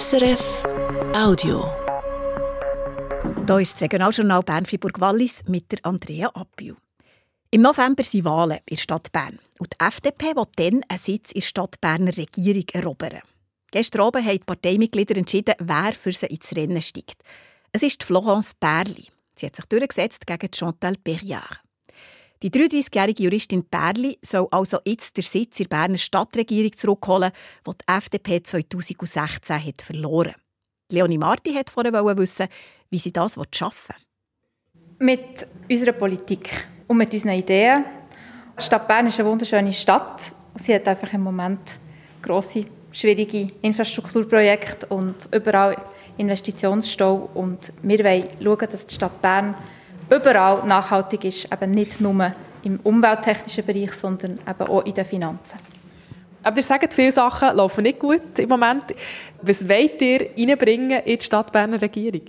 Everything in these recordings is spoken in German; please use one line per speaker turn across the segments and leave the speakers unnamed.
SRF Audio.
Hier ist das Regionaljournal Bern-Fribourg-Wallis mit der Andrea Appiu. Im November sind Wahlen in der Stadt Bern. Und die FDP will dann einen Sitz in der Stadt Berner Regierung erobern. Gestern Abend haben die Parteimitglieder entschieden, wer für sie ins Rennen steigt. Es ist Florence Berli. Sie hat sich durchgesetzt gegen Chantal Perriard. Die 33-jährige Juristin Berli soll also jetzt den Sitz in der Berner Stadtregierung zurückholen, wo die FDP 2016 hat verloren. Leonie Marti hat vorher wissen, wie sie das schaffen
will. Mit unserer Politik und mit unseren Ideen. Die Stadt Bern ist eine wunderschöne Stadt. Sie hat einfach im Moment grosse, schwierige Infrastrukturprojekte und überall Investitionsstau. Und wir wollen schauen, dass die Stadt Bern überall nachhaltig ist, eben nicht nur im umwelttechnischen Bereich, sondern eben auch in den Finanzen.
Aber ihr sagt, viele Sachen laufen nicht gut im Moment. Was wollt ihr reinbringen in die Stadt Berner Regierung?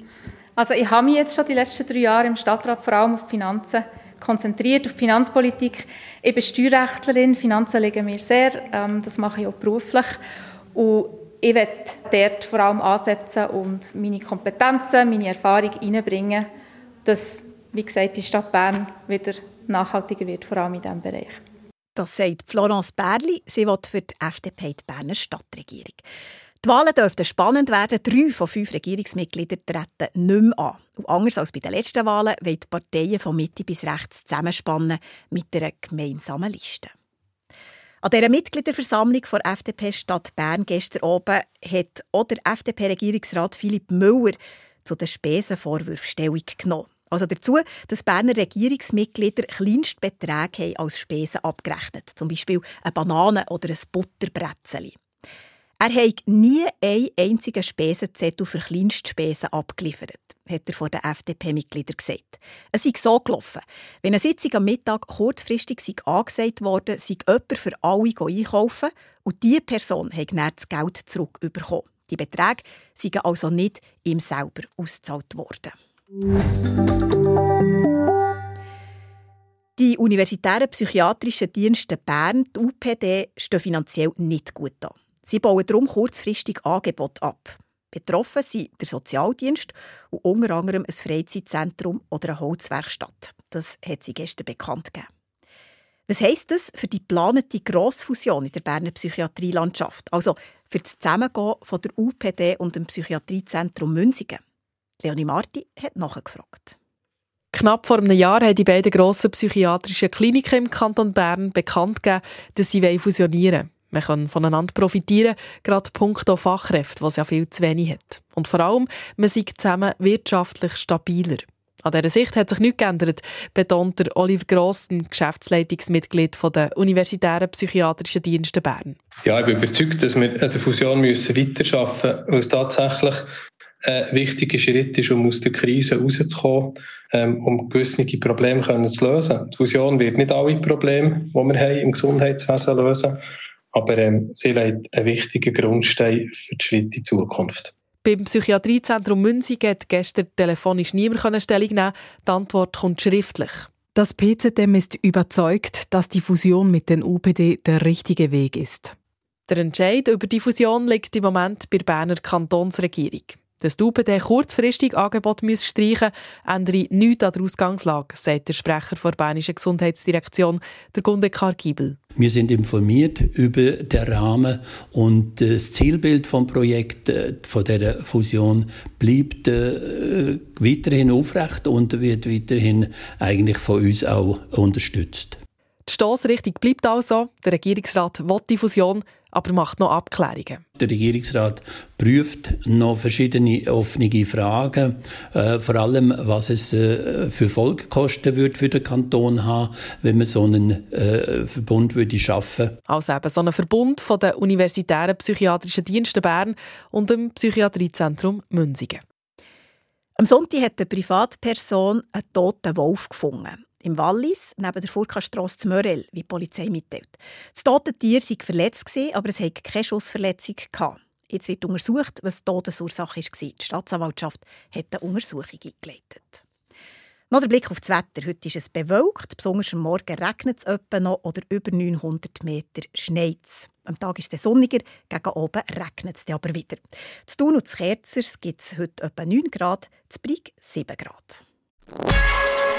Also ich habe mich jetzt schon die letzten drei Jahre im Stadtrat vor allem auf Finanzen konzentriert, auf Finanzpolitik. Ich bin Steuerrechtlerin, Finanzen liegen mir sehr, ähm, das mache ich auch beruflich. Und ich werde dort vor allem ansetzen und meine Kompetenzen, meine Erfahrung reinbringen, dass wie gesagt, die Stadt Bern wieder nachhaltiger wird, vor allem in diesem Bereich.
Das sagt Florence Berli. Sie will für die FDP die Berner Stadtregierung. Die Wahlen dürften spannend werden. Drei von fünf Regierungsmitgliedern treten nicht mehr an. Und anders als bei den letzten Wahlen wollen die Parteien von Mitte bis rechts zusammenspannen mit einer gemeinsamen Liste. An dieser Mitgliederversammlung der FDP Stadt Bern gestern oben hat auch der FDP-Regierungsrat Philipp Müller zu den Spesenvorwürfen Stellung genommen. Also dazu, dass Berner Regierungsmitglieder Kleinstbeträge haben als Spesen abgerechnet, zum Beispiel eine Banane oder ein Butterbretzeli. Er hat nie einen einzigen Spesenzettel für Kleinstspesen abgeliefert, hat er vor den FDP-Mitgliedern gesagt. Es sei so gelaufen. Wenn eine Sitzung am Mittag kurzfristig sei angesagt worden, sei jemand für alle einkaufen und diese Person hat dann das Geld zurückbekommen. Die Beträge seien also nicht ihm selber ausgezahlt worden. Die Universitären Psychiatrischen Dienste Bern, die UPD, stehen finanziell nicht gut an. Sie bauen darum kurzfristig Angebote ab. Betroffen sind der Sozialdienst und unter anderem ein Freizeitzentrum oder eine Holzwerkstatt. Das hat sie gestern bekannt gegeben. Was heisst das für die geplante Grossfusion in der Berner Psychiatrielandschaft? Also für das Zusammengehen von der UPD und dem Psychiatriezentrum Münzigen? Leonie Marti hat nachgefragt.
Knapp vor einem Jahr haben die beiden grossen psychiatrischen Kliniken im Kanton Bern bekannt gegeben, dass sie fusionieren wollen. Man kann voneinander profitieren, gerade punkto Fachkräfte, was ja viel zu wenig hat. Und vor allem, man sei zusammen wirtschaftlich stabiler. An dieser Sicht hat sich nichts geändert, betont der Oliver Gross, Geschäftsleitungsmitglied der Universitären Psychiatrischen Dienste Bern.
Ja, ich bin überzeugt, dass wir an der Fusion müssen weiterarbeiten müssen, weil es tatsächlich ein wichtiger Schritt ist, um aus der Krise rauszukommen, ähm, um gewisse Probleme können zu lösen. Die Fusion wird nicht alle Probleme, die wir haben im Gesundheitswesen lösen, aber ähm, sie legt einen wichtigen Grundstein für die Schritte in die Zukunft.
Beim Psychiatriezentrum Münzig hat gestern telefonisch niemand Stellung nehmen Die Antwort kommt schriftlich.
Das PZM ist überzeugt, dass die Fusion mit den UPD der richtige Weg ist.
Der Entscheid über die Fusion liegt im Moment bei der Berner Kantonsregierung. Dass die UPD kurzfristig Angebot streichen müsse, ändere nichts an der Ausgangslage, sagt der Sprecher der Bernischen Gesundheitsdirektion, der Gunde Kargibel.
Wir sind informiert über den Rahmen und das Zielbild vom Projekt äh, von der Fusion bleibt äh, weiterhin aufrecht und wird weiterhin eigentlich von uns auch unterstützt.
Die Stossrichtung bleibt also. Der Regierungsrat will die Fusion aber macht noch Abklärungen.
Der Regierungsrat prüft noch verschiedene offene Fragen, äh, vor allem was es äh, für Folgekosten wird für den Kanton haben, wenn man so einen äh, Verbund würde schaffen.
Also eben so einen Verbund von den universitären psychiatrischen Diensten Bern und dem Psychiatriezentrum Münzigen.
Am Sonntag hat eine Privatperson einen toten Wolf gefunden. Im Wallis, neben der Furka-Strasse zu Mörel, wie die Polizei mitteilt. Das tote Tier sei verletzt, aber es hatte keine Schussverletzung. Jetzt wird untersucht, was die Todesursache war. Die Staatsanwaltschaft hat eine Untersuchung eingeleitet. Noch der Blick auf das Wetter. Heute ist es bewölkt, besonders am Morgen regnet es etwa noch oder über 900 Meter schneit es. Am Tag ist es sonniger, gegen oben regnet es aber wieder. Zu Thun und zu Kerzers gibt es heute etwa 9 Grad, zu Brig 7 Grad.